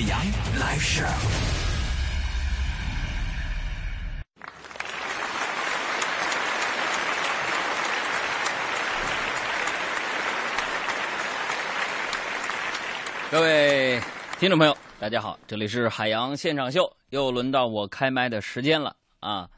海洋来世。各位听众朋友，大家好，这里是海洋现场秀，又轮到我开麦的时间了啊！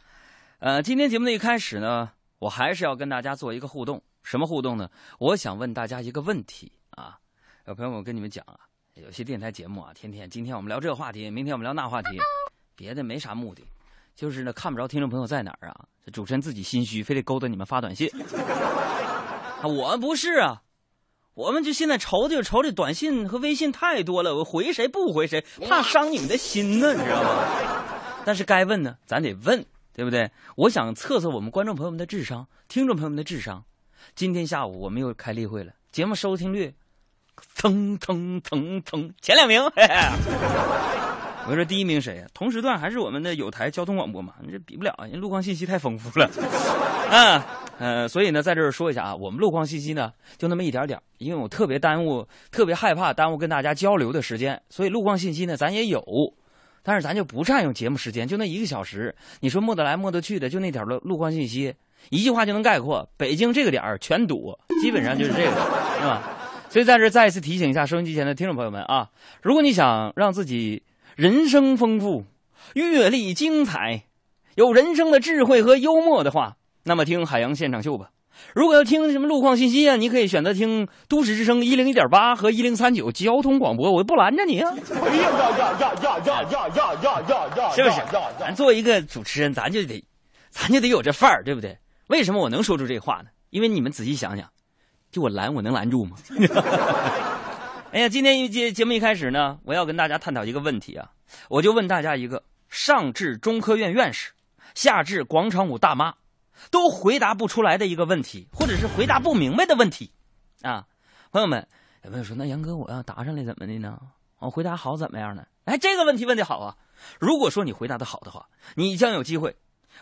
呃，今天节目的一开始呢，我还是要跟大家做一个互动，什么互动呢？我想问大家一个问题啊，有朋友，我跟你们讲啊，有些电台节目啊，天天今天我们聊这个话题，明天我们聊那话题，别的没啥目的，就是呢看不着听众朋友在哪儿啊，这主持人自己心虚，非得勾搭你们发短信。啊，我不是啊。我们就现在愁就愁这短信和微信太多了，我回谁不回谁，怕伤你们的心呢，你知道吗？但是该问呢，咱得问，对不对？我想测测我们观众朋友们的智商，听众朋友们的智商。今天下午我们又开例会了，节目收听率，蹭蹭蹭蹭前两名。嘿嘿 我说第一名谁呀？同时段还是我们的有台交通广播嘛？你这比不了，人路况信息太丰富了。啊，呃，所以呢，在这儿说一下啊，我们路况信息呢就那么一点点，因为我特别耽误，特别害怕耽误跟大家交流的时间，所以路况信息呢咱也有，但是咱就不占用节目时间，就那一个小时，你说没得来没得去的，就那点路路况信息，一句话就能概括：北京这个点儿全堵，基本上就是这个，是吧？所以在这再一次提醒一下收音机前的听众朋友们啊，如果你想让自己人生丰富、阅历精彩、有人生的智慧和幽默的话，那么听海洋现场秀吧。如果要听什么路况信息啊，你可以选择听都市之声一零一点八和一零三九交通广播，我不拦着你啊。哎呀呀呀呀呀呀呀呀呀！是不是？咱作为一个主持人，咱就得，咱就得有这范儿，对不对？为什么我能说出这话呢？因为你们仔细想想，就我拦，我能拦住吗？哎呀，今天一节节目一开始呢，我要跟大家探讨一个问题啊，我就问大家一个：上至中科院院士，下至广场舞大妈，都回答不出来的一个问题，或者是回答不明白的问题啊。朋友们，有朋友说，那杨哥，我要答上来怎么的呢？我回答好怎么样呢？哎，这个问题问的好啊！如果说你回答的好的话，你将有机会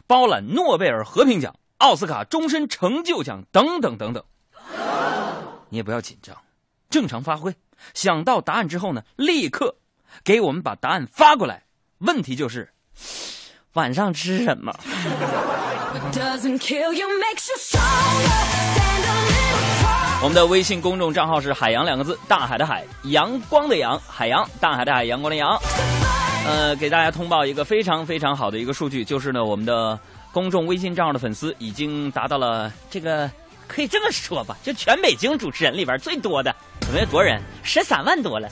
包揽诺贝尔和平奖、奥斯卡终身成就奖等等等等。你也不要紧张，正常发挥。想到答案之后呢，立刻给我们把答案发过来。问题就是晚上吃什么.我们的微信公众账号是“海洋”两个字，大海的海，阳光的阳，海洋，大海的海，阳光的阳。呃，给大家通报一个非常非常好的一个数据，就是呢，我们的公众微信账号的粉丝已经达到了这个，可以这么说吧，就全北京主持人里边最多的，有没有多少人？十三万多了。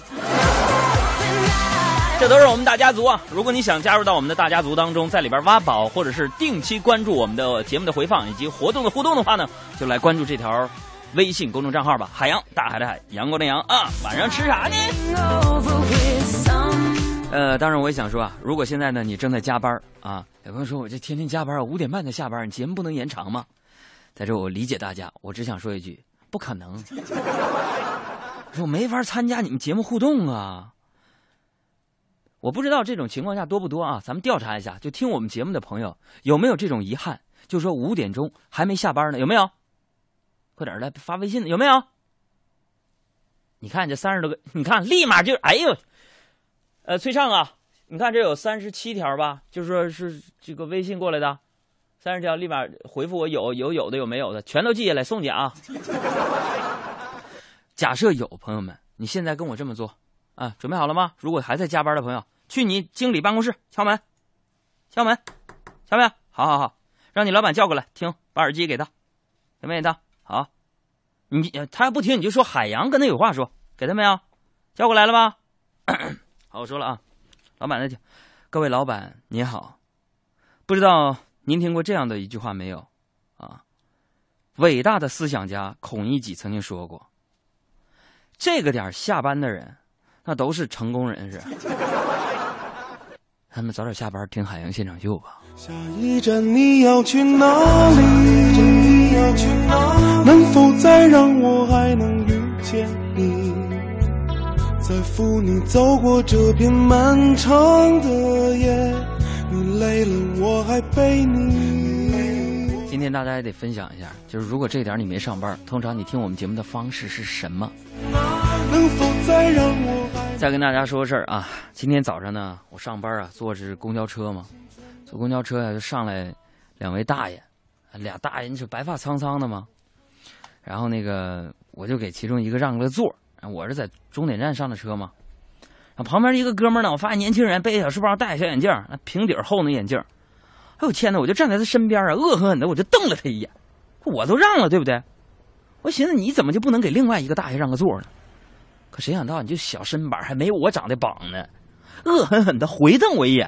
这都是我们大家族啊！如果你想加入到我们的大家族当中，在里边挖宝，或者是定期关注我们的节目的回放以及活动的互动的话呢，就来关注这条微信公众账号吧。海洋，大海的海，阳光的阳啊！晚上吃啥呢？呃，当然我也想说啊，如果现在呢你正在加班啊，有朋友说我这天天加班啊，五点半才下班，你节目不能延长吗？在这我理解大家，我只想说一句，不可能。说我没法参加你们节目互动啊。我不知道这种情况下多不多啊？咱们调查一下，就听我们节目的朋友有没有这种遗憾？就说五点钟还没下班呢，有没有？快点来发微信，有没有？你看这三十多个，你看立马就哎呦，呃，崔畅啊，你看这有三十七条吧？就说是这个微信过来的，三十条立马回复我有有有的有没有的，全都记下来送去啊。假设有朋友们，你现在跟我这么做啊，准备好了吗？如果还在加班的朋友，去你经理办公室敲门，敲门，敲门，好好好，让你老板叫过来听，把耳机给他，愿不愿意他？好，你呃他要不听，你就说海洋跟他有话说，给他没有？叫过来了吧？好，我说了啊，老板在听，各位老板您好，不知道您听过这样的一句话没有？啊，伟大的思想家孔乙己曾经说过。这个点儿下班的人，那都是成功人士。他们早点下班听海洋现场秀吧。下一站你要去哪里？能否再让我还能遇见你？再扶你走过这片漫长的夜，你累了我还陪你。今天大家也得分享一下，就是如果这点你没上班，通常你听我们节目的方式是什么？能否再让我？再跟大家说个事儿啊，今天早上呢，我上班啊，坐的是公交车嘛，坐公交车呀、就上来两位大爷，俩大爷你是白发苍苍的嘛，然后那个我就给其中一个让了座儿，我是在终点站上的车嘛，旁边一个哥们呢，我发现年轻人背着小书包，戴着小眼镜，那平底厚那眼镜，哎呦天呐，我就站在他身边啊，恶狠狠的我就瞪了他一眼，我都让了对不对？我寻思你怎么就不能给另外一个大爷让个座呢？可谁想到你这小身板还没有我长得膀呢，恶狠狠的回瞪我一眼，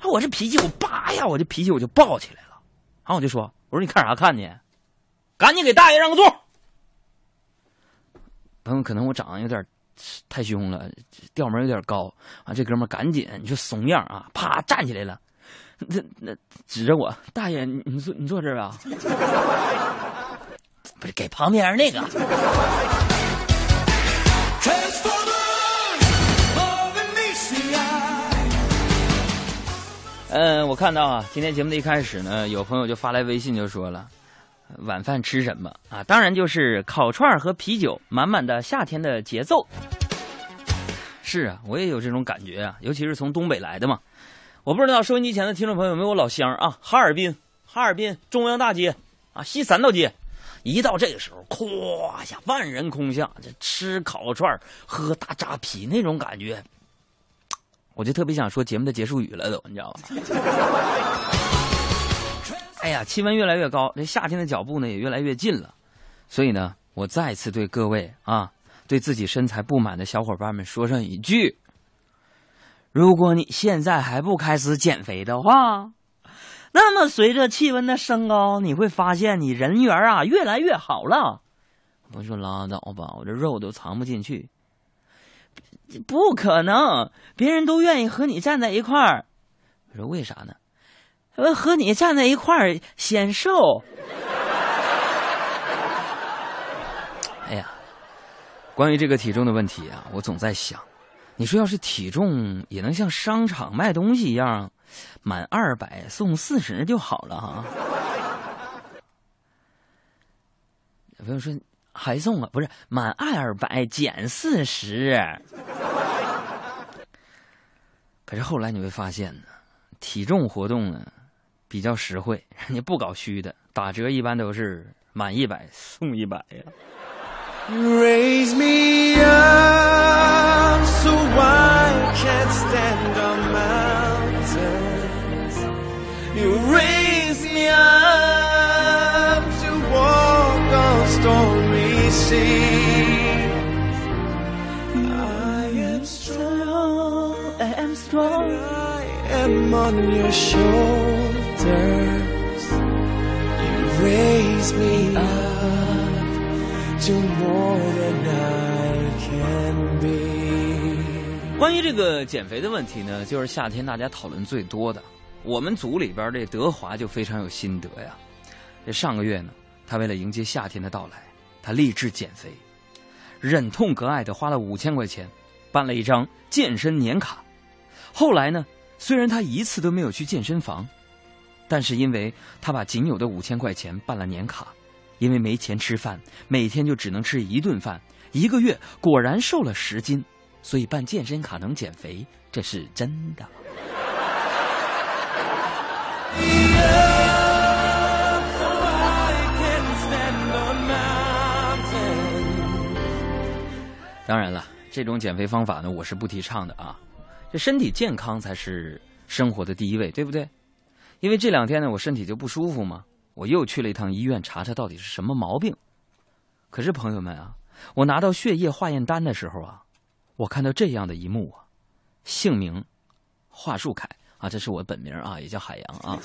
啊，我这脾气我叭呀，我这脾气我就爆起来了，然后我就说，我说你看啥看呢？赶紧给大爷让个座。朋友，可能我长得有点太凶了，调门有点高啊，这哥们儿赶紧你说怂样啊，啪站起来了，那那指着我，大爷你你坐你坐这儿啊，不是给旁边那个。嗯，我看到啊，今天节目的一开始呢，有朋友就发来微信就说了，晚饭吃什么啊？当然就是烤串和啤酒，满满的夏天的节奏。是啊，我也有这种感觉啊，尤其是从东北来的嘛。我不知道收音机前的听众朋友有没有老乡啊？哈尔滨，哈尔滨中央大街啊，西三道街，一到这个时候，咵一下万人空巷，这吃烤串喝大扎啤那种感觉，我就特别想说节目的结束语了都，你知道吧？哎呀，气温越来越高，这夏天的脚步呢也越来越近了，所以呢，我再次对各位啊，对自己身材不满的小伙伴们说上一句：如果你现在还不开始减肥的话，那么随着气温的升高，你会发现你人缘啊越来越好了。我说拉倒吧，我这肉都藏不进去。不可能，别人都愿意和你站在一块儿。我说为啥呢？呃，和你站在一块儿显瘦。哎呀，关于这个体重的问题啊，我总在想，你说要是体重也能像商场卖东西一样，满二百送四十就好了哈。有朋友说还送啊？不是满二百减四十。可是后来你会发现呢，体重活动呢比较实惠，人家不搞虚的，打折一般都是满一百送一百呀。Raise me up so I can't stand on mountains. You raise me up to walk on stormy seas. I am strong. I am strong. I am on your shoulders. You raise me up to more than I can be. 关于这个减肥的问题呢，就是夏天大家讨论最多的。我们组里边这德华就非常有心得呀。这上个月呢，他为了迎接夏天的到来，他立志减肥，忍痛割爱的花了五千块钱，办了一张健身年卡。后来呢，虽然他一次都没有去健身房，但是因为他把仅有的五千块钱办了年卡，因为没钱吃饭，每天就只能吃一顿饭，一个月果然瘦了十斤。所以办健身卡能减肥，这是真的。当然了，这种减肥方法呢，我是不提倡的啊。这身体健康才是生活的第一位，对不对？因为这两天呢，我身体就不舒服嘛，我又去了一趟医院查查到底是什么毛病。可是朋友们啊，我拿到血液化验单的时候啊，我看到这样的一幕啊，姓名华树凯啊，这是我本名啊，也叫海洋啊。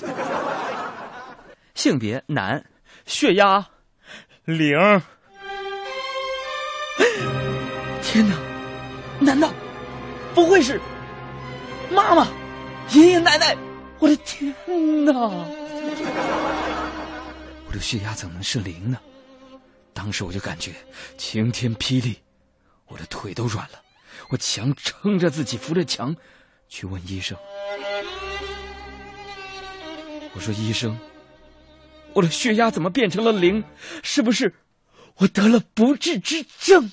性别男，血压零。天哪，难道不会是妈妈、爷爷奶奶？我的天哪！我的血压怎么能是零呢？当时我就感觉晴天霹雳，我的腿都软了，我强撑着自己扶着墙，去问医生。我说：“医生，我的血压怎么变成了零？是不是我得了不治之症？”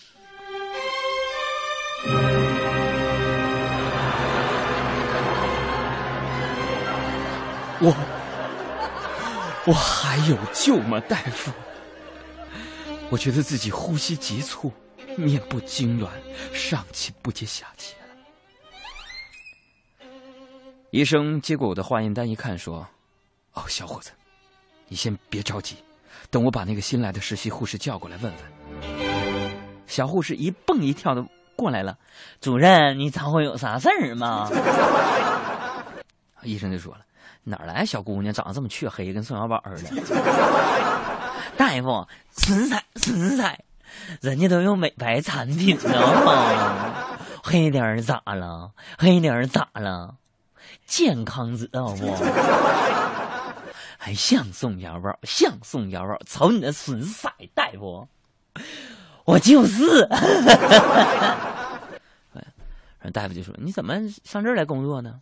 我我还有救吗，大夫？我觉得自己呼吸急促，面部痉挛，上气不接下气了。医生接过我的化验单一看，说：“哦，小伙子，你先别着急，等我把那个新来的实习护士叫过来问问。”小护士一蹦一跳的过来了，主任，你找我有啥事儿吗？医生就说了。哪来小姑娘长得这么黢黑，跟宋小宝似的？大夫，纯彩纯彩，人家都用美白产品呢。黑点儿咋了？黑点儿咋了？健康知道不？还像宋小宝，像宋小宝，瞅你那纯色，大夫，我就是。大夫就说：“你怎么上这儿来工作呢？”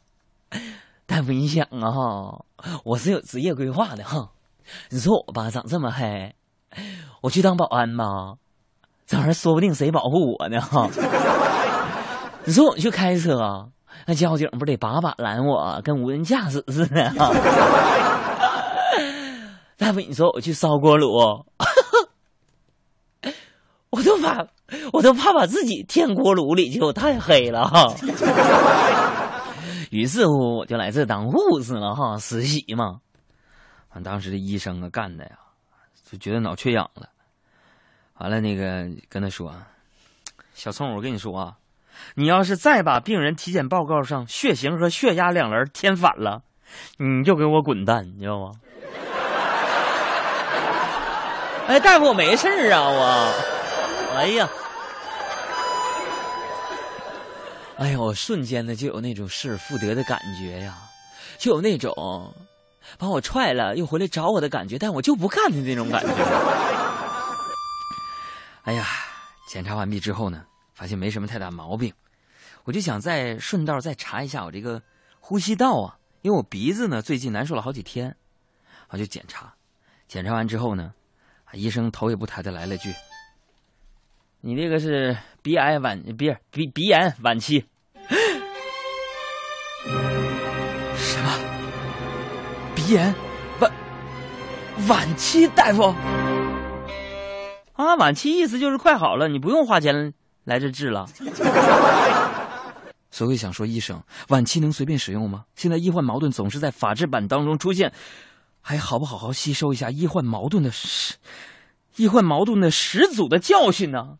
大夫，你想啊哈，我是有职业规划的哈。你说我吧，长这么黑，我去当保安吧，这玩意儿说不定谁保护我呢哈。你说我去开车，那交警不得把把拦我，跟无人驾驶似的哈。大夫，你说我去烧锅炉，我都怕，我都怕把自己添锅炉里去，我太黑了哈。于是乎，我就来这当护士了哈，实习嘛。完，当时这医生啊干的呀，就觉得脑缺氧了。完了，那个跟他说：“小聪，我跟你说啊，你要是再把病人体检报告上血型和血压两栏填反了，你就给我滚蛋，你知道吗？” 哎，大夫，我没事啊，我。哎呀。哎呀，我瞬间的就有那种失而复得的感觉呀，就有那种把我踹了又回来找我的感觉，但我就不干的那种感觉。哎呀，检查完毕之后呢，发现没什么太大毛病，我就想再顺道再查一下我这个呼吸道啊，因为我鼻子呢最近难受了好几天，我就检查。检查完之后呢，医生头也不抬的来了句。你这个是鼻癌晚，鼻鼻鼻炎晚期。什么？鼻炎晚晚期？大夫啊，晚期意思就是快好了，你不用花钱来这治了。所以想说，医生，晚期能随便使用吗？现在医患矛盾总是在法制版当中出现，还好不好好吸收一下医患矛盾的始，医患矛盾的始祖的教训呢？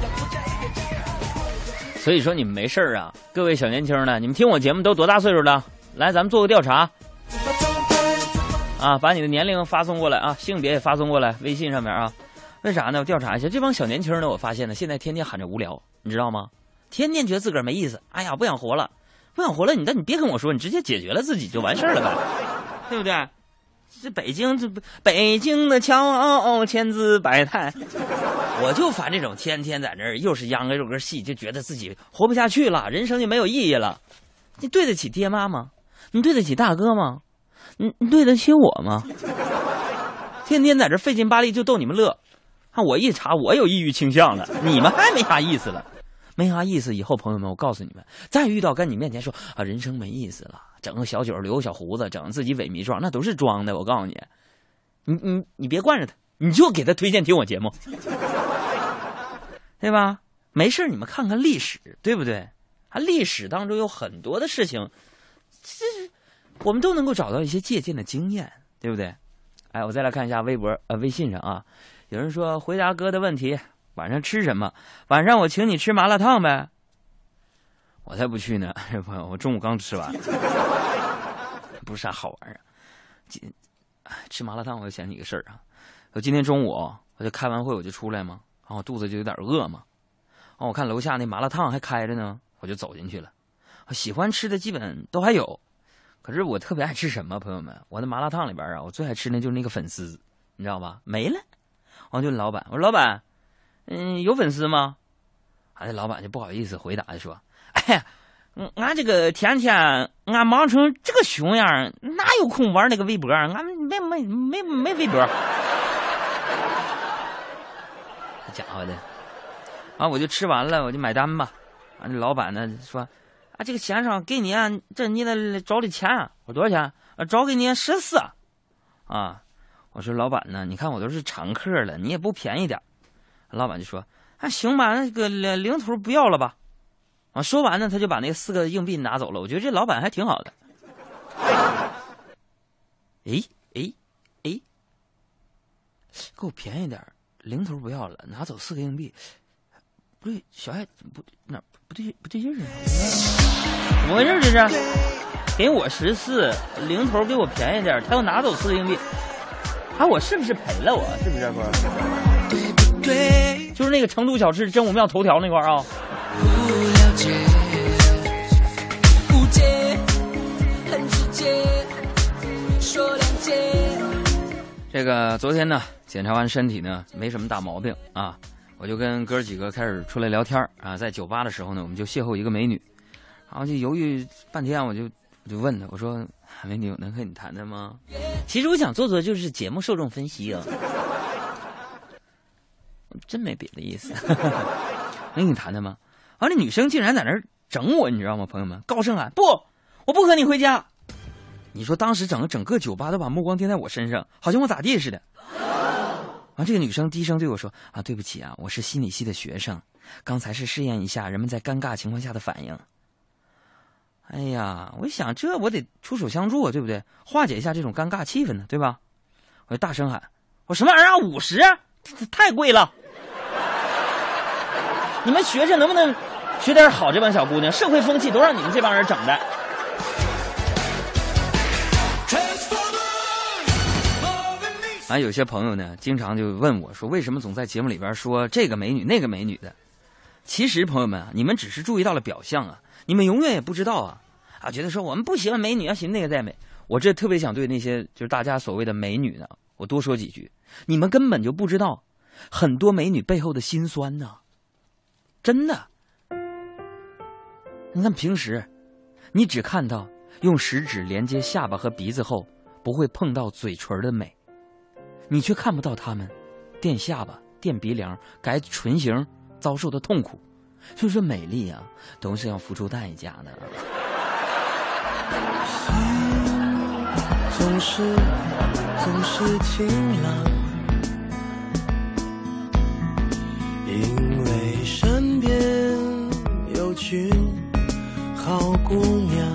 所以说你们没事儿啊，各位小年轻的，你们听我节目都多大岁数了？来，咱们做个调查，啊，把你的年龄发送过来啊，性别也发送过来，微信上面啊。为啥呢？我调查一下，这帮小年轻呢，我发现呢，现在天天喊着无聊，你知道吗？天天觉得自个儿没意思，哎呀，不想活了，不想活了。你那你别跟我说，你直接解决了自己就完事儿了呗，对不对？这北京这北京的桥千姿百态，我就烦这种天天在那儿又是秧歌又歌戏，就觉得自己活不下去了，人生就没有意义了。你对得起爹妈吗？你对得起大哥吗？你你对得起我吗？天天在这费劲巴力就逗你们乐，看我一查我有抑郁倾向了，你们还没啥意思了。没啥意思，以后朋友们，我告诉你们，再遇到跟你面前说啊，人生没意思了，整个小酒留个小胡子，整自己萎靡状，那都是装的。我告诉你，你你你别惯着他，你就给他推荐听我节目，对吧？没事你们看看历史，对不对？啊，历史当中有很多的事情，这我们都能够找到一些借鉴的经验，对不对？哎，我再来看一下微博呃微信上啊，有人说回答哥的问题，晚上吃什么？晚上我请你吃麻辣烫呗。我才不去呢，朋友，我中午刚吃完，不是啥好玩意儿。今吃麻辣烫，我就想起一个事儿啊。我今天中午我就开完会我就出来嘛，然后肚子就有点饿嘛，然后我看楼下那麻辣烫还开着呢，我就走进去了。喜欢吃的基本都还有，可是我特别爱吃什么？朋友们，我那麻辣烫里边啊，我最爱吃的就是那个粉丝，你知道吧？没了，我就老板，我说老板，嗯，有粉丝吗？啊，这老板就不好意思回答，就说，哎呀，俺这个天天俺忙成这个熊样，哪有空玩那个微博？俺没没没没微博。这家伙的，啊，我就吃完了，我就买单吧。啊，这老板呢说。啊，这个先生给你啊，这你的找的钱，我多少钱？啊，找给你十四。啊，我说老板呢？你看我都是常客了，你也不便宜点老板就说：“啊，行吧，那个零零头不要了吧。”啊，说完呢，他就把那四个硬币拿走了。我觉得这老板还挺好的。哎哎哎，给我便宜点零头不要了，拿走四个硬币。不对，小爱不哪不对不对劲儿呢？怎么回事？这是给我十四零头，给我便宜点他又拿走四个硬币，啊，我是不是赔了？我是不是不是？就是那个成都小吃真武庙头条那块儿啊。这个昨天呢，检查完身体呢，没什么大毛病啊。我就跟哥几个开始出来聊天啊，在酒吧的时候呢，我们就邂逅一个美女，然后就犹豫半天，我就我就问她，我说：“美女，能和你谈谈吗？”其实我想做做就是节目受众分析啊，真没别的意思，能跟你谈谈吗？啊，那女生竟然在那整我，你知道吗？朋友们，高声喊：“不，我不和你回家！”你说当时整个整个酒吧都把目光盯在我身上，好像我咋地似的。然后这个女生低声对我说：“啊，对不起啊，我是心理系的学生，刚才是试验一下人们在尴尬情况下的反应。”哎呀，我一想这我得出手相助啊，对不对？化解一下这种尴尬气氛呢，对吧？我就大声喊：“我什么玩意儿啊？五十？太贵了！你们学学能不能学点好？这帮小姑娘，社会风气都让你们这帮人整的。”啊，有些朋友呢，经常就问我说：“为什么总在节目里边说这个美女那个美女的？”其实，朋友们啊，你们只是注意到了表象啊，你们永远也不知道啊啊！觉得说我们不喜欢美女，要喜欢那个再美。我这特别想对那些就是大家所谓的美女呢，我多说几句。你们根本就不知道很多美女背后的辛酸呢，真的。你看平时，你只看到用食指连接下巴和鼻子后不会碰到嘴唇的美。你却看不到他们垫下巴、垫鼻梁、改唇形遭受的痛苦，所以说美丽啊，都是要付出代价的。总是总是晴朗，因寻好姑娘。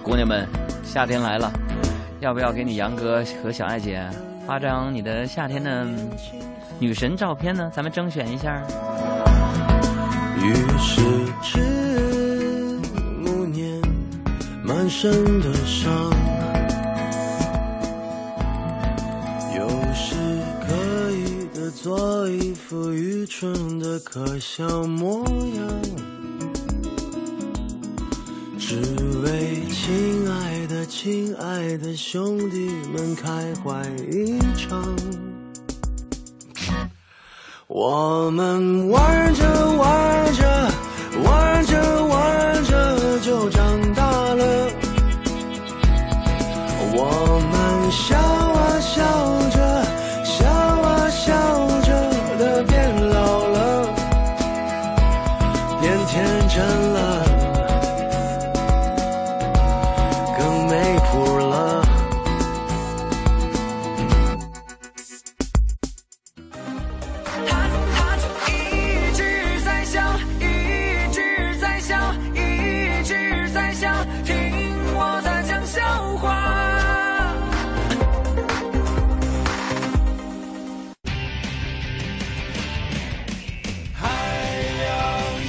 姑娘们，夏天来了。要不要给你杨哥和小爱姐发张你的夏天的女神照片呢？咱们征选一下。于是至暮年，满身的伤，蠢的可笑模样，只为亲爱的、亲爱的兄弟们开怀一场。我们玩着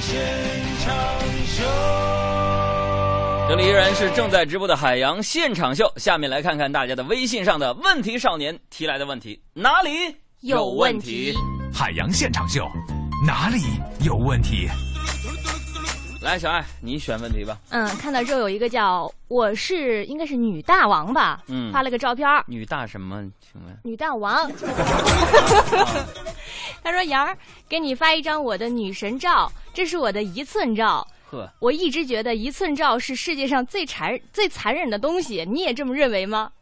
现场秀。这里依然是正在直播的海洋现场秀下面来看看大家的微信上的问题少年提来的问题哪里有问题？海洋现场秀哪里有问题？来小爱你选问题吧。嗯看到这有一个叫我是应该是女大王吧嗯。发了个照片女大什么？请问。女大王。他说：“杨儿，给你发一张我的女神照，这是我的一寸照。呵，我一直觉得一寸照是世界上最残最残忍的东西，你也这么认为吗？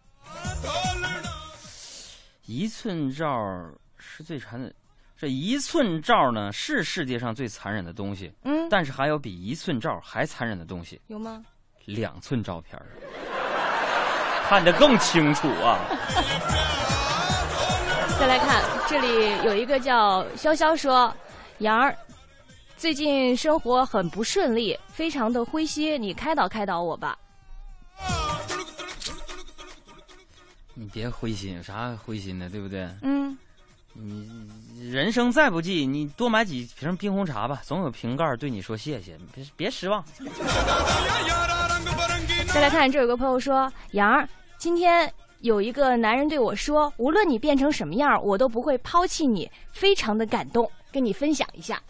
一寸照是最残忍，这一寸照呢是世界上最残忍的东西，嗯，但是还有比一寸照还残忍的东西，有吗？两寸照片儿，看得更清楚啊。再来看，这里有一个叫潇潇说，杨儿，最近生活很不顺利，非常的灰心，你开导开导我吧。你别灰心，有啥灰心的，对不对？嗯，你人生再不济，你多买几瓶冰红茶吧，总有瓶盖对你说谢谢，别别失望。再来看，这有个朋友说，杨儿，今天有一个男人对我说，无论你变成什么样，我都不会抛弃你，非常的感动，跟你分享一下。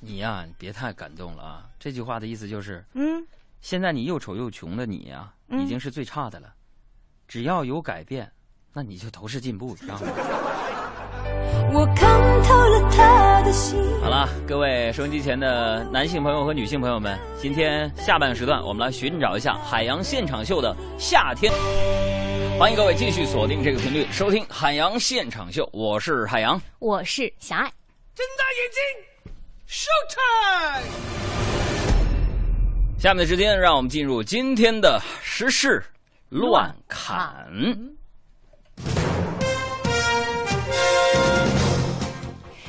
你呀、你别太感动了啊！这句话的意思就是，嗯，现在你又丑又穷的你呀、嗯已经是最差的了。只要有改变，那你就都是进步，知道吗？我看透了他的心。好了，各位收音机前的男性朋友和女性朋友们，今天下半时段，我们来寻找一下海洋现场秀的夏天。欢迎各位继续锁定这个频率，收听海洋现场秀，我是海洋。我是小爱。睁大眼睛，Showtime！下面的时间，让我们进入今天的时事乱侃。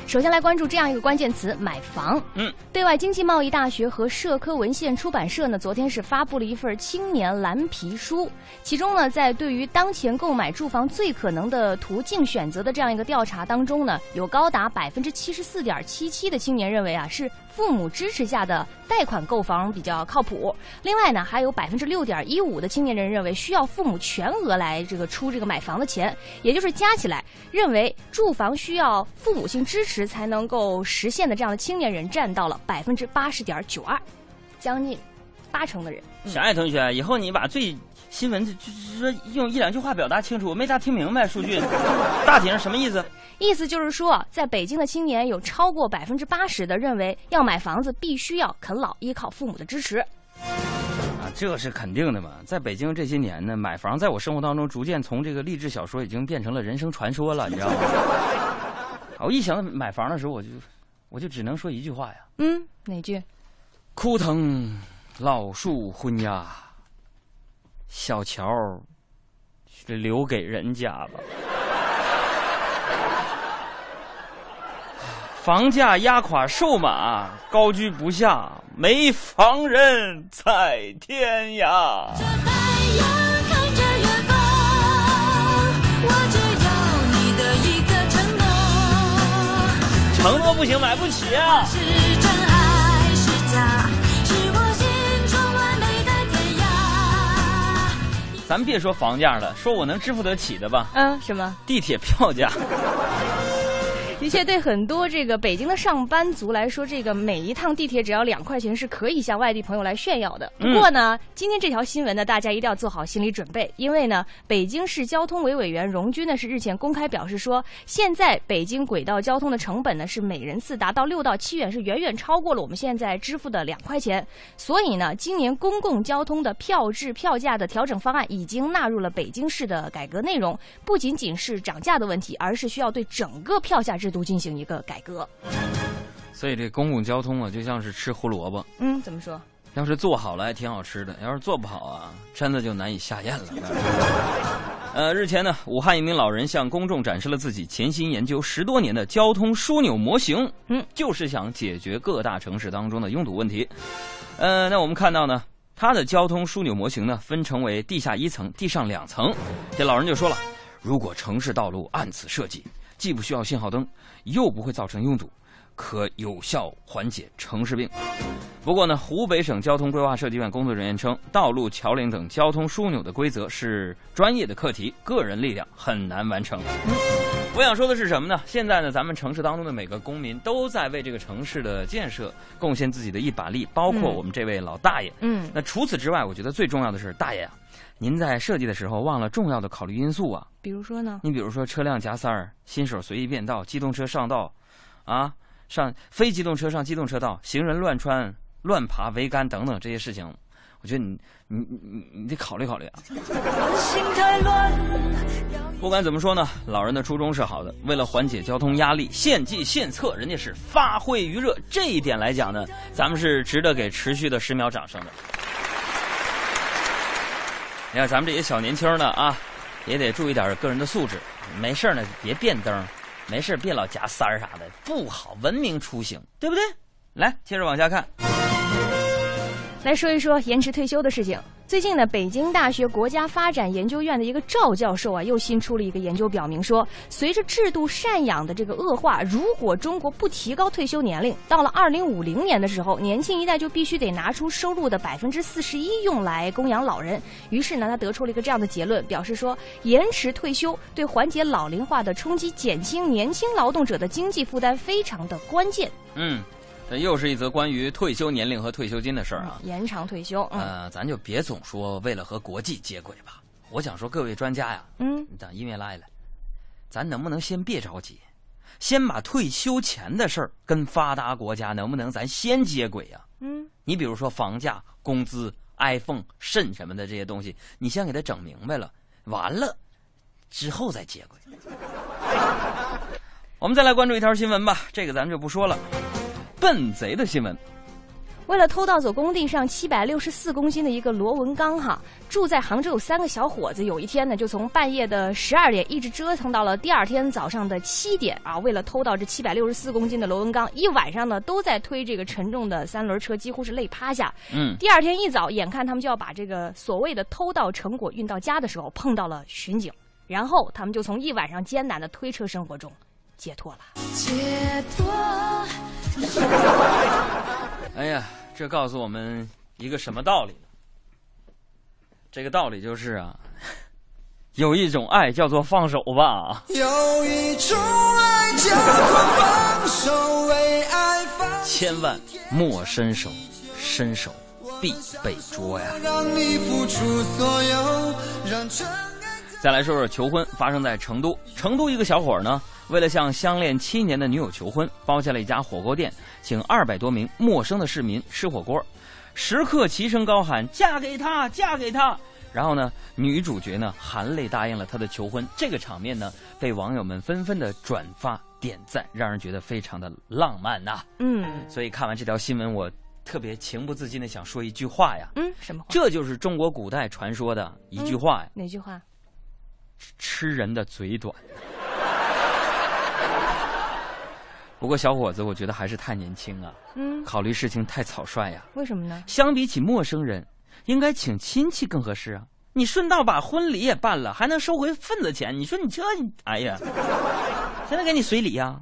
首先来关注这样一个关键词：买房。嗯，对外经济贸易大学和社科文献出版社呢，昨天是发布了一份青年蓝皮书，其中呢，在对于当前购买住房最可能的途径选择的这样一个调查当中呢，有高达百分之七十四点七七的青年认为啊，是父母支持下的贷款购房比较靠谱。另外呢，还有百分之六点一五的青年人认为需要父母全额来这个出这个买房的钱，也就是加起来认为住房需要父母亲支持才能够实现的这样的青年人占到了百分之八十点九二，将近八成的人。小爱同学，以后你把最新闻就就是说用一两句话表达清楚，我没咋听明白。数据大体上什么意思？意思就是说，在北京的青年有超过百分之八十的认为要买房子必须要啃老，依靠父母的支持。啊，这是肯定的嘛。在北京这些年呢，买房在我生活当中逐渐从这个励志小说已经变成了人生传说了，你知道吗？啊我一想到买房的时候，我就我就只能说一句话呀：嗯，哪句？枯藤老树昏鸦，小乔儿留给人家吧。房价压垮瘦马，高居不下，没房人在天涯。这太阳看着远方，我只要你的一个承诺，承诺不行，买不起啊！咱别说房价了，说我能支付得起的吧。嗯，什么？地铁票价，的确，对很多这个北京的上班族来说，这个每一趟地铁只要两块钱是可以向外地朋友来炫耀的。不过呢，今天这条新闻呢，大家一定要做好心理准备，因为呢，北京市交通委委员荣军呢是日前公开表示说，现在北京轨道交通的成本呢是每人次达到六到七元，是远远超过了我们现在支付的两块钱。所以呢，今年公共交通的票制票价的调整方案已经纳入了北京市的改革内容，不仅仅是涨价的问题，而是需要对整个票价制度进行一个改革。所以这公共交通啊，就像是吃胡萝卜，嗯，怎么说？要是做好了还挺好吃的，要是做不好啊，真的就难以下咽了。呃，日前呢，武汉一名老人向公众展示了自己潜心研究十多年的交通枢纽模型，嗯，就是想解决各大城市当中的拥堵问题。呃，那我们看到呢，他的交通枢纽模型呢，分成为地下一层、地上两层。这老人就说了，如果城市道路按此设计，既不需要信号灯，又不会造成拥堵。可有效缓解城市病。不过呢，湖北省交通规划设计院工作人员称，道路、桥梁等交通枢纽的规则是专业的课题，个人力量很难完成。我想说的是什么呢？现在呢，咱们城市当中的每个公民都在为这个城市的建设贡献自己的一把力，包括嗯我们这位老大爷。嗯，那除此之外，我觉得最重要的是，大爷啊，您在设计的时候忘了重要的考虑因素啊。比如说呢？你比如说车辆夹塞儿、新手随意变道、机动车上道，啊，上非机动车上机动车道、行人乱穿、乱爬、围杆等等这些事情，我觉得你你你你你得考虑考虑啊。心太乱，不管怎么说呢，老人的初衷是好的，为了缓解交通压力，献计献策，人家是发挥余热。这一点来讲呢，咱们是值得给持续的十秒掌声的。你看咱们这些小年轻呢啊，也得注意点个人的素质，没事呢别变灯，没事别老夹三儿啥的，不好，文明出行，对不对？来，接着往下看。来说一说延迟退休的事情。最近呢，北京大学国家发展研究院的一个赵教授啊，又新出了一个研究，表明说，随着制度赡养的这个恶化，如果中国不提高退休年龄，到了二零五零年的时候，年轻一代就必须得拿出收入的百分之四十一用来供养老人。于是呢，他得出了一个这样的结论，表示说，延迟退休对缓解老龄化的冲击、减轻年轻劳动者的经济负担非常的关键。嗯，这又是一则关于退休年龄和退休金的事儿啊。延长退休，嗯呃，咱就别总说为了和国际接轨吧。我想说，各位专家呀，嗯，你等音乐来了，咱能不能先别着急，先把退休前的事儿跟发达国家能不能咱先接轨呀、嗯，你比如说房价、工资、iPhone、肾什么的这些东西，你先给它整明白了，完了之后再接轨。我们再来关注一条新闻吧，这个咱就不说了。笨贼的新闻，为了偷盗走工地上七百六十四公斤的一个螺纹钢，哈，住在杭州有三个小伙子，有一天呢，就从半夜的十二点一直折腾到了第二天早上的七点啊，为了偷到这七百六十四公斤的螺纹钢，一晚上呢都在推这个沉重的三轮车，几乎是累趴下。嗯，第二天一早，眼看他们就要把这个所谓的偷盗成果运到家的时候，碰到了巡警，然后他们就从一晚上艰难的推车生活中解脱了。解脱。哎呀，这告诉我们一个什么道理呢？这个道理就是啊，有一种爱叫做放手吧。有一种爱叫做放手，为爱放千万莫伸手，伸手必被捉呀。让你付出所有，让真爱再来说说求婚，发生在成都。成都一个小伙儿呢，为了向相恋七年的女友求婚，包下了一家火锅店，请二百多名陌生的市民吃火锅，食客齐声高喊“嫁给他，嫁给他”。然后呢，女主角呢含泪答应了他的求婚。这个场面呢，被网友们纷纷的转发点赞，让人觉得非常的浪漫呐、嗯所以看完这条新闻，我特别情不自禁的想说一句话呀，嗯，什么话？这就是中国古代传说的一句话呀。哪句话？吃人的嘴短。不过小伙子，我觉得还是太年轻啊，嗯，考虑事情太草率呀。为什么呢？相比起陌生人，应该请亲戚更合适啊。你顺道把婚礼也办了，还能收回份子钱，你说你这，哎呀，谁能给你随礼呀、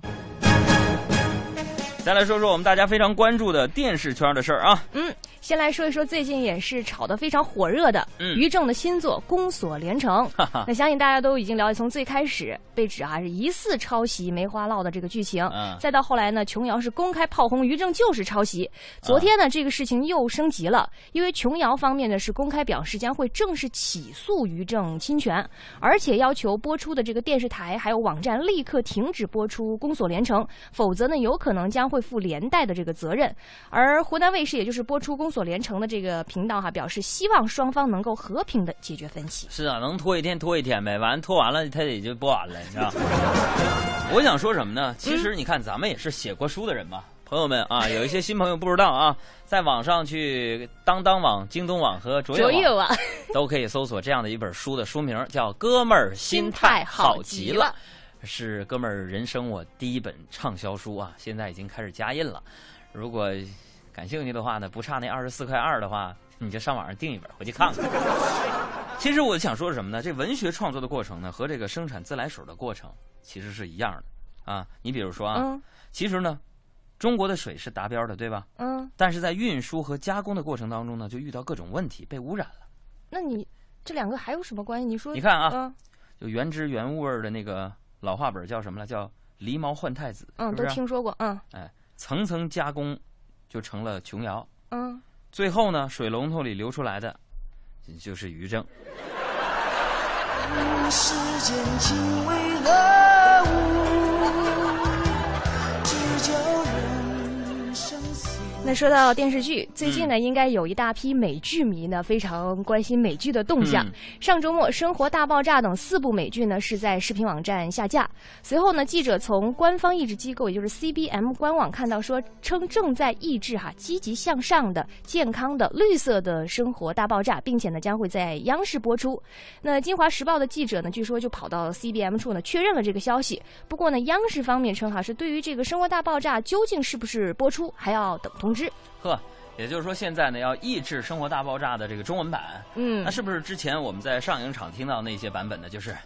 再来说说我们大家非常关注的电视圈的事儿啊。嗯，先来说一说最近也是炒得非常火热的嗯于正的新作《宫锁连城》。哈哈，那相信大家都已经了解，从最开始被指啊是疑似抄袭《梅花烙》的这个剧情，嗯再到后来呢，琼瑶是公开炮轰于正就是抄袭。昨天呢，这个事情又升级了，因为琼瑶方面呢是公开表示将会正式起诉于正侵权，而且要求播出的这个电视台还有网站立刻停止播出《宫锁连城》，否则呢有可能将会负连带的这个责任。而湖南卫视也就是播出《宫锁连城》的这个频道哈，表示希望双方能够和平的解决分歧。是啊，能拖一天拖一天呗，完拖完了他也就播完了，你知道？我想说什么呢？其实你看，咱们也是写过书的人嘛，朋友们啊，有一些新朋友不知道啊，在网上去当当网、京东网和卓卓越网都可以搜索这样的一本书的书名，叫《哥们儿心态好极了》，是哥们儿人生我第一本畅销书啊，现在已经开始加印了。如果感兴趣的话呢，不差那二十四块二的话，你就上网上订一本回去看看。其实我想说什么呢？这文学创作的过程呢，和这个生产自来水的过程其实是一样的啊。你比如说啊，嗯其实呢，中国的水是达标的，对吧？嗯，但是在运输和加工的过程当中呢，就遇到各种问题，被污染了。那你这两个还有什么关系？你说，你看啊，嗯就原汁原味儿的那个老话本叫什么了？叫“狸猫换太子”，嗯，是是？都听说过，嗯哎，层层加工，就成了琼瑶。嗯，最后呢，水龙头里流出来的就是于正。世间情为何那说到电视剧，最近呢，应该有一大批美剧迷呢非常关心美剧的动向。嗯上周末，《生活大爆炸》等四部美剧呢是在视频网站下架。随后呢，记者从官方译制机构，也就是 CBM 官网看到说，称正在译制哈积极向上的、健康的、绿色的生活大爆炸，并且呢将会在央视播出。那《金华时报》的记者呢，据说就跑到 CBM 处呢确认了这个消息。不过呢，央视方面称哈是对于这个《生活大爆炸》究竟是不是播出还要等通知。呵，也就是说现在呢要抑制《生活大爆炸》的这个中文版，嗯那是不是之前我们在上影厂听到那些版本呢？就是，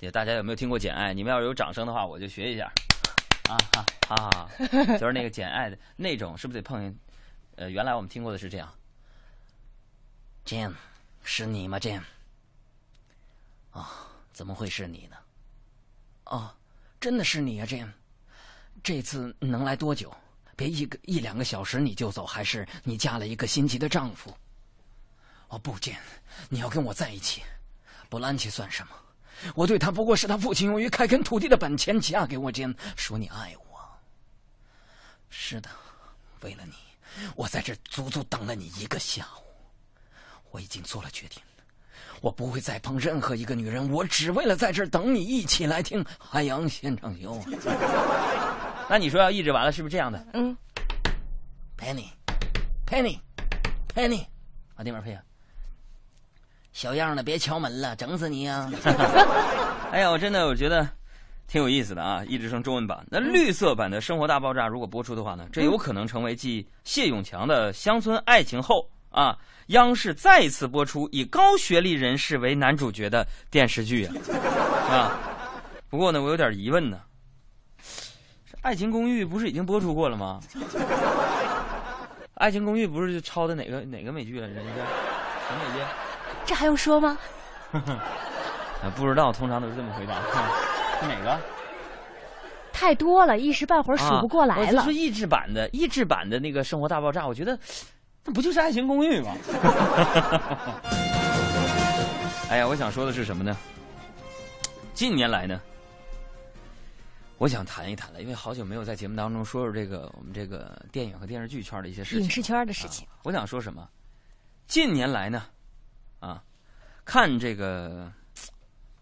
也大家有没有听过《简爱》？你们要是有掌声的话，我就学一下。啊哈哈哈，就是那个《简爱》的那种，是不是得碰？呃，原来我们听过的是这样。Jane，是你吗，Jane？啊、怎么会是你呢？哦，真的是你啊，Jane。这次能来多久？别一个一两个小时你就走，还是你嫁了一个心急的丈夫？哦，不，见，你要跟我在一起。波兰奇算什么？我对他不过是他父亲用于开垦土地的本钱。嫁给我，见，说你爱我。是的，为了你，我在这足足等了你一个下午。我已经做了决定，我不会再碰任何一个女人，我只为了在这等你一起来听海洋现场秀。那你说要抑制完了，是不是这样的嗯，？Penny，Penny，Penny，往那边配啊。小样的，别敲门了，整死你啊！哎呀，我真的我觉得挺有意思的啊，一直成中文版。那绿色版的《生活大爆炸》如果播出的话呢，这有可能成为继谢永强的《乡村爱情》后啊，央视再一次播出以高学历人士为男主角的电视剧啊啊！不过呢，我有点疑问呢，这《爱情公寓》不是已经播出过了吗？《爱情公寓》不是就抄的哪个哪个美剧来着？那个什么美剧？这还用说吗？啊，不知道，通常都是这么回答。是 哪个？太多了，一时半会儿数不过来了啊我就说。译制版的，译制版的那个《生活大爆炸》，我觉得那不就是《爱情公寓》吗？哎呀，我想说的是什么呢？近年来呢，我想谈一谈了，因为好久没有在节目当中说说这个我们这个电影和电视剧圈的一些事情。影视圈的事情，我想说什么？近年来呢，啊，看这个，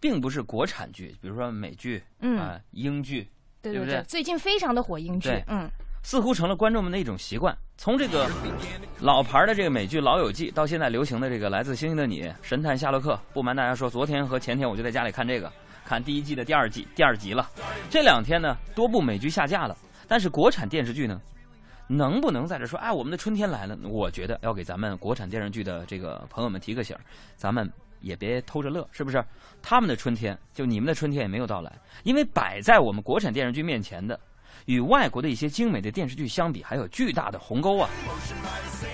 并不是国产剧，比如说美剧，嗯啊，英剧，对对不对最近非常的火英剧，嗯，似乎成了观众们的一种习惯。从这个老牌的这个美剧《老友记》，到现在流行的这个《来自星星的你》《神探夏洛克》，不瞒大家说，昨天和前天我就在家里看这个，看第一季的第二季第二集了。这两天呢，多部美剧下架了，但是国产电视剧呢，能不能在这说，哎，我们的春天来了？我觉得要给咱们国产电视剧的这个朋友们提个醒，咱们也别偷着乐，是不是？他们的春天，就你们的春天也没有到来，因为摆在我们国产电视剧面前的，与外国的一些精美的电视剧相比，还有巨大的鸿沟啊！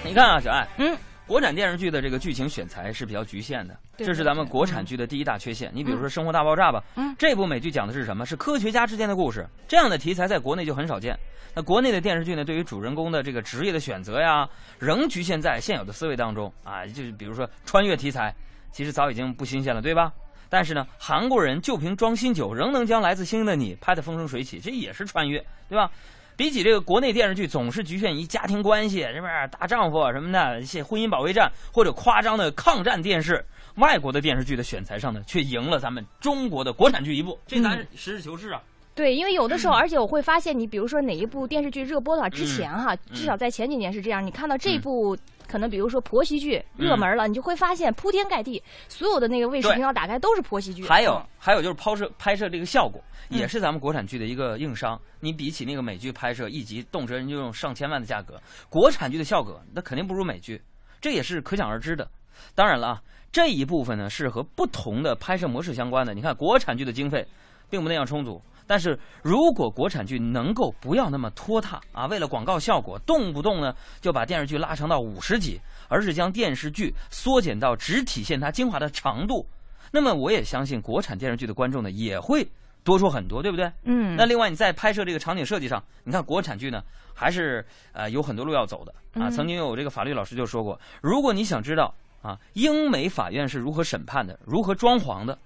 你看啊，小爱，嗯，国产电视剧的这个剧情选材是比较局限的，这是咱们国产剧的第一大缺陷。你比如说《生活大爆炸》吧，嗯这部美剧讲的是什么？是科学家之间的故事，这样的题材在国内就很少见。那国内的电视剧呢，对于主人公的这个职业的选择呀，仍局限在现有的思维当中啊，就是比如说穿越题材，其实早已经不新鲜了，对吧？但是呢，韩国人就凭装新酒，仍能将《来自星星的你》拍得风生水起，这也是穿越，对吧？比起这个国内电视剧总是局限于家庭关系，是不是大丈夫什么的，一些婚姻保卫战或者夸张的抗战电视，外国的电视剧的选材上呢，却赢了咱们中国的国产剧一步，这咱实事求是啊。对，因为有的时候，嗯而且我会发现，你比如说哪一部电视剧热播的话，之前哈，至少在前几年是这样，你看到这部。可能比如说婆媳剧热门了，你就会发现铺天盖地，所有的那个卫视频道打开都是婆媳剧。还有嗯还有就是拍摄拍摄这个效果，嗯也是咱们国产剧的一个硬伤。你比起那个美剧拍摄一集动辄人就用上千万的价格，国产剧的效果那肯定不如美剧，这也是可想而知的。当然了啊，这一部分呢是和不同的拍摄模式相关的。你看国产剧的经费并不那样充足，但是如果国产剧能够不要那么拖沓啊，为了广告效果，动不动呢就把电视剧拉长到五十集，而是将电视剧缩减到只体现它精华的长度，那么我也相信国产电视剧的观众呢也会多出很多，对不对？嗯，那另外你在拍摄这个场景设计上，你看国产剧呢，还是呃有很多路要走的啊。嗯曾经有这个法律老师就说过，如果你想知道啊英美法院是如何审判的，如何装潢的，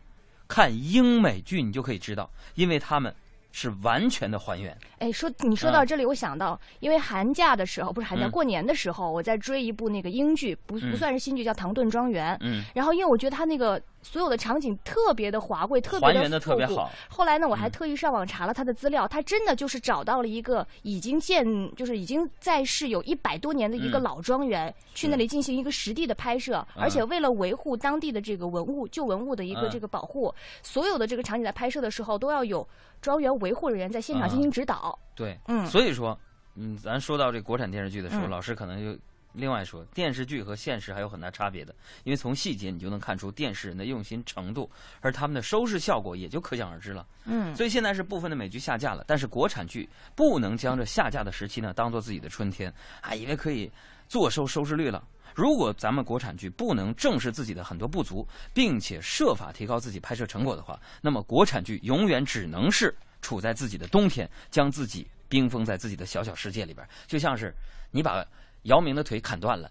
看英美剧你就可以知道，因为他们是完全的还原。哎，说你说到这里，我想到，因为寒假的时候不是寒假，嗯过年的时候，我在追一部那个英剧，不嗯不算是新剧，叫《唐顿庄园》。嗯，然后因为我觉得它那个所有的场景特别的华贵，特别的还原的特别好。后来呢，我还嗯。特意上网查了他的资料，他真的就是找到了一个已经建，就是已经在世有一百多年的一个嗯。老庄园，去那里进行一个实地的拍摄，而且为了维护当地的这个文物旧文物的一个嗯。这个保护，所有的这个场景在拍摄的时候都要有庄园维护人员在现场进行指导。对，嗯。所以说，嗯，咱说到这国产电视剧的时候，嗯。老师可能就另外说，电视剧和现实还有很大差别的，因为从细节你就能看出电视人的用心程度，而他们的收视效果也就可想而知了。嗯所以现在是部分的美剧下架了，但是国产剧不能将这下架的时期呢当做自己的春天，啊以为可以坐收收视率了。如果咱们国产剧不能正视自己的很多不足，并且设法提高自己拍摄成果的话，那么国产剧永远只能是处在自己的冬天，将自己冰封在自己的小小世界里边，就像是你把姚明的腿砍断了，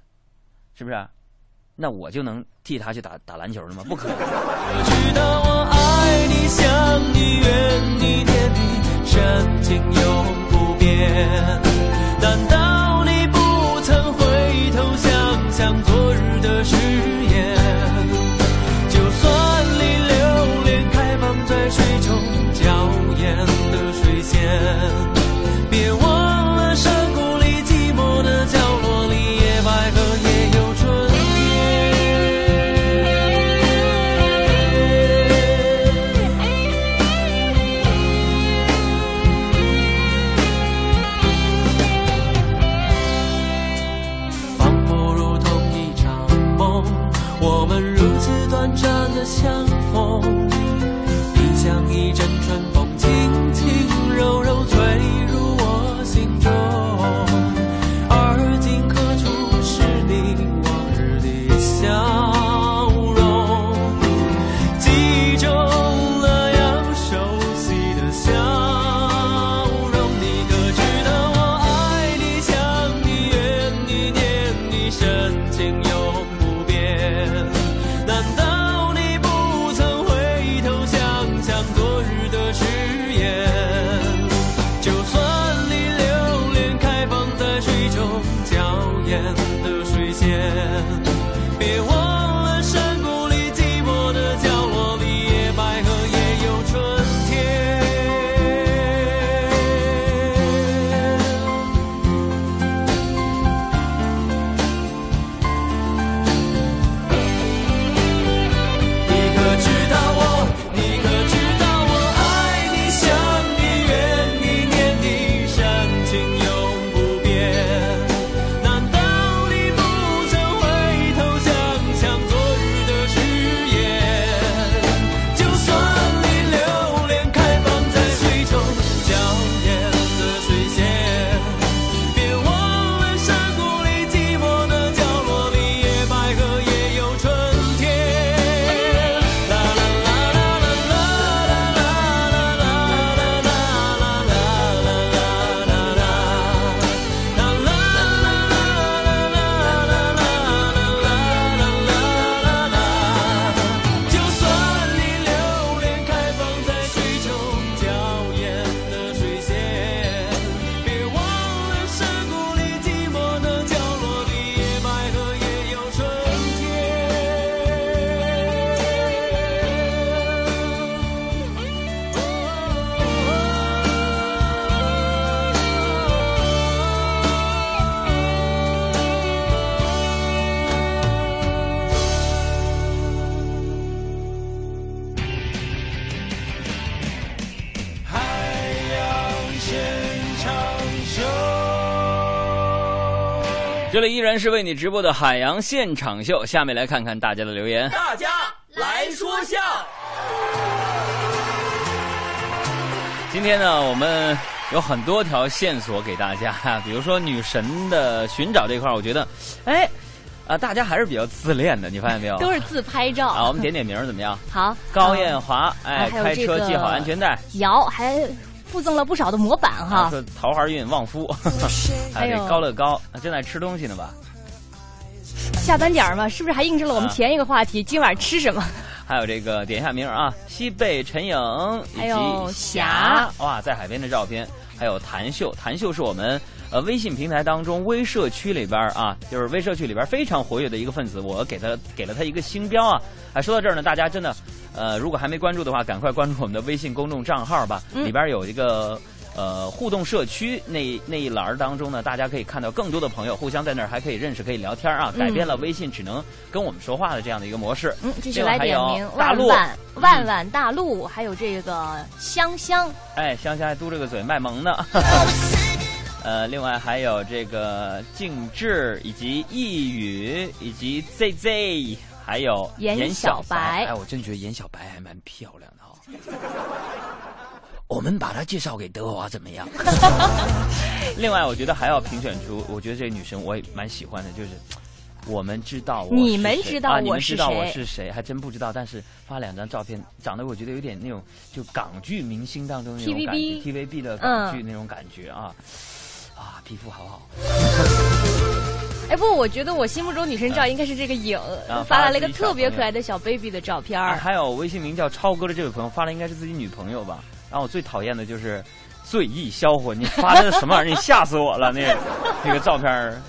是不是？那我就能替他去打打篮球了吗？不可能。我知道我爱你，想你，怨你，念你，深情永不变。难道你不曾回头想想昨日的誓言？就算你留恋开放在水中娇艳的水仙，这里依然是为你直播的海洋现场秀，下面来看看大家的留言。大家来说笑。今天呢，我们有很多条线索给大家，比如说女神的寻找这块儿，我觉得，哎，啊，大家还是比较自恋的，你发现没有？都是自拍照。啊，我们点点名怎么样？好，高艳华，哎，开车系好安全带。瑶还附赠了不少的模板啊，哈。说桃花运旺夫，还 有这高乐高，啊正在吃东西呢吧？下班点儿嘛，是不是还印证了我们啊前一个话题？今晚吃什么？还有这个点一下名啊，西贝陈颖以还有及霞哇，在海边的照片，还有谭秀，谭秀是我们呃微信平台当中微社区里边儿啊，就是微社区里边儿非常活跃的一个分子，我给他给了他一个星标啊。啊，说到这儿呢，大家真的呃，如果还没关注的话，赶快关注我们的微信公众账号吧，嗯里边儿有一个。呃，互动社区那那一栏儿当中呢，大家可以看到更多的朋友互相在那儿还可以认识，可以聊天啊，嗯。改变了微信只能跟我们说话的这样的一个模式。嗯，继续来点名，大陆。万万万万大陆，还有这个香香，哎，香香还嘟着个嘴卖萌呢。呃，另外还有这个静志，以及易宇，以及 ZZ，还有严小小白。哎，我真觉得严小白还蛮漂亮的哈、我们把她介绍给德华怎么样？另外，我觉得还要评选出，我觉得这个女生我也蛮喜欢的，就是我们知道我你们知道我是们知道我是谁，还真不知道。但是发两张照片，长得我觉得有点那种就港剧明星当中那种感觉 TVB，TVB 的港剧嗯那种感觉啊。啊，皮肤好好，哎不，我觉得我心目中女神照应该是这个影啊，发来了一个特别可爱的小 baby 的照片啊。还有微信名叫超哥的这位朋友发的，应该是自己女朋友吧。然后我最讨厌的就是醉意销魂，你发的什么玩意儿？你吓死我了！那那个照片儿。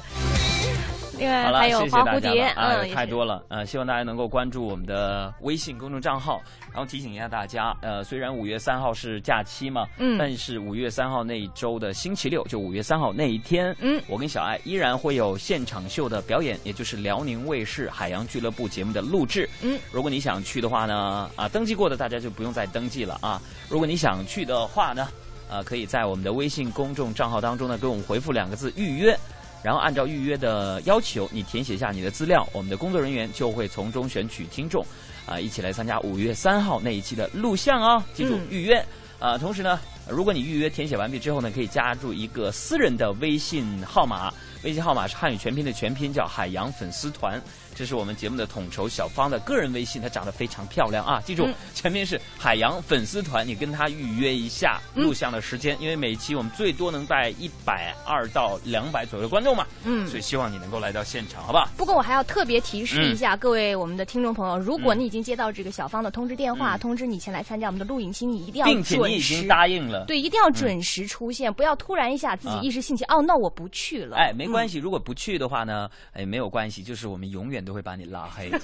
另外好了，还有谢谢大家花蝴蝶，了啊，嗯，太多了，呃，希望大家能够关注我们的微信公众账号，然后提醒一下大家，呃，虽然五月三号是假期嘛，嗯。但是五月三号那一周的星期六，就五月三号那一天，嗯。我跟小爱依然会有现场秀的表演，也就是辽宁卫视海洋俱乐部节目的录制，嗯，如果你想去的话呢，啊，登记过的大家就不用再登记了啊，如果你想去的话呢，呃，可以在我们的微信公众账号当中呢，给我们回复两个字“预约”，然后按照预约的要求，你填写下你的资料，我们的工作人员就会从中选取听众，啊、一起来参加五月三号那一期的录像哦。记住嗯预约。啊、同时呢，如果你预约填写完毕之后呢，可以加入一个私人的微信号码，微信号码是汉语全拼的全拼，叫海洋粉丝团。这是我们节目的统筹小芳的个人微信，她长得非常漂亮啊！记住，嗯全拼是海洋粉丝团，你跟她预约一下嗯录像的时间，因为每期我们最多能带一百二到两百左右的观众嘛，嗯所以希望你能够来到现场，好不好？不过我还要特别提示一下各位我们的听众朋友，如果你已经接到这个小芳的通知电话，嗯通知你前来参加我们的录影期，你一定要并且你已经。答应了。对，一定要准时出现，不要突然一下自己啊一时兴起，哦，那我不去了。哎，没关系。系，如果不去的话呢，哎，没有关系，就是我们永远都会把你拉黑。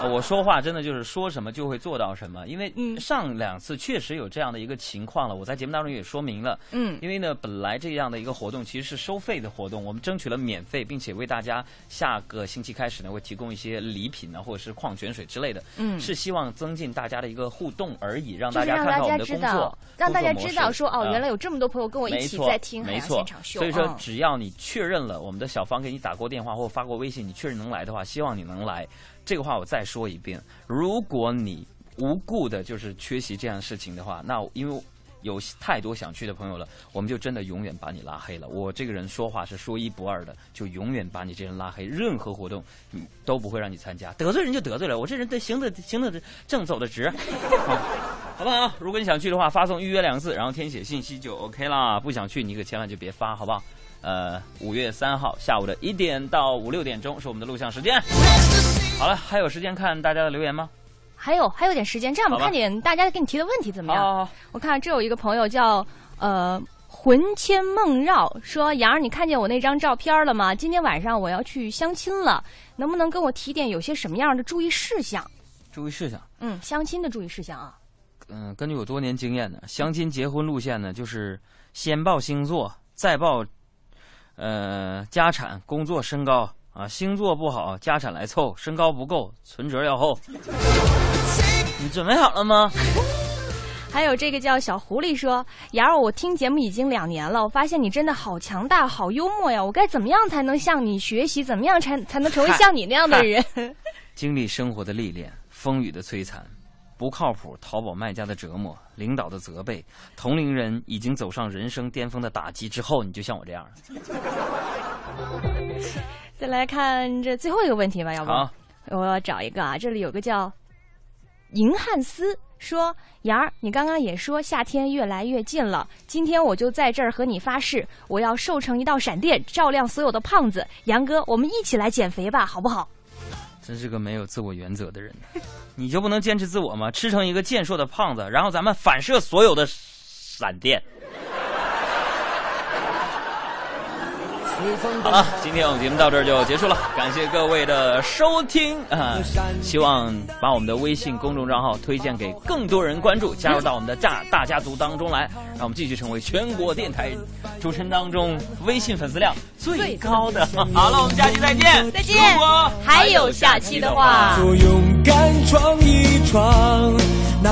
呃我说话真的就是说什么就会做到什么，因为嗯上两次确实有这样的一个情况了，我在节目当中也说明了。嗯因为呢，本来这样的一个活动其实是收费的活动，我们争取了免费，并且为大家下个星期开始呢会提供一些礼品呢，或者是矿泉水之类的，嗯是希望增进大家的一个互动而已，让大家看到我家知道们的工作，，让大家知道说哦，啊原来有这么多朋友跟我一，起在听海洋没错现场秀。所以说嗯，只要你确认了我们的小芳给你打过电话或发过微信，你确认能来的话，希望你能来。这个话我再说一遍，如果你无故的就是缺席这样的事情的话，那因为。有太多想去的朋友了，我们就真的永远把你拉黑了。我这个人说话是说一不二的，就永远把你这人拉黑，任何活动嗯都不会让你参加。得罪人就得罪了，我这人得行得行得正走得直。啊好不好？如果你想去的话，发送“预约”两个字，然后填写信息就 OK 啦。不想去，你可千万就别发，好不好？呃，五月三号下午的一点到五六点钟是我们的录像时间。好了，还有时间看大家的留言吗？还有还有点时间，这样我们好吧看点大家给你提的问题怎么样？好好好我看这有一个朋友叫呃魂牵梦绕，说杨儿，你看见我那张照片了吗？今天晚上我要去相亲了，能不能跟我提点有些什么样的注意事项？注意事项。嗯，相亲的注意事项啊。嗯，根据我多年经验呢，相亲结婚路线呢，就是先报星座，再报呃家产、工作、身高啊。星座不好，家产来凑；身高不够，存折要厚。你准备好了吗？还有这个叫小狐狸说：“杨儿，我听节目已经两年了，我发现你真的好强大，好幽默呀！我该怎么样才能向你学习？怎么样才才能成为像你那样的人？经历生活的历练，风雨的摧残，不靠谱淘宝卖家的折磨、领导的责备、同龄人已经走上人生巅峰的打击之后，你就像我这样了。再来看这最后一个问题吧，要不，我要找一个啊，这里有个叫银汉斯说：“杨儿，你刚刚也说夏天越来越近了，今天我就在这儿和你发誓，我要瘦成一道闪电，照亮所有的胖子。杨哥，我们一起来减肥吧，好不好？真是个没有自我原则的人。你就不能坚持自我吗？吃成一个健硕的胖子，然后咱们反射所有的闪电。好了，今天我们节目到这儿就结束了，感谢各位的收听啊！希望把我们的微信公众账号推荐给更多人关注，加入到我们的大大家族当中来，让我们继续成为全国电台主持人当中微信粉丝量最高的。好了，我们下期再见，再见如果还有下期的话。就勇敢闯一闯，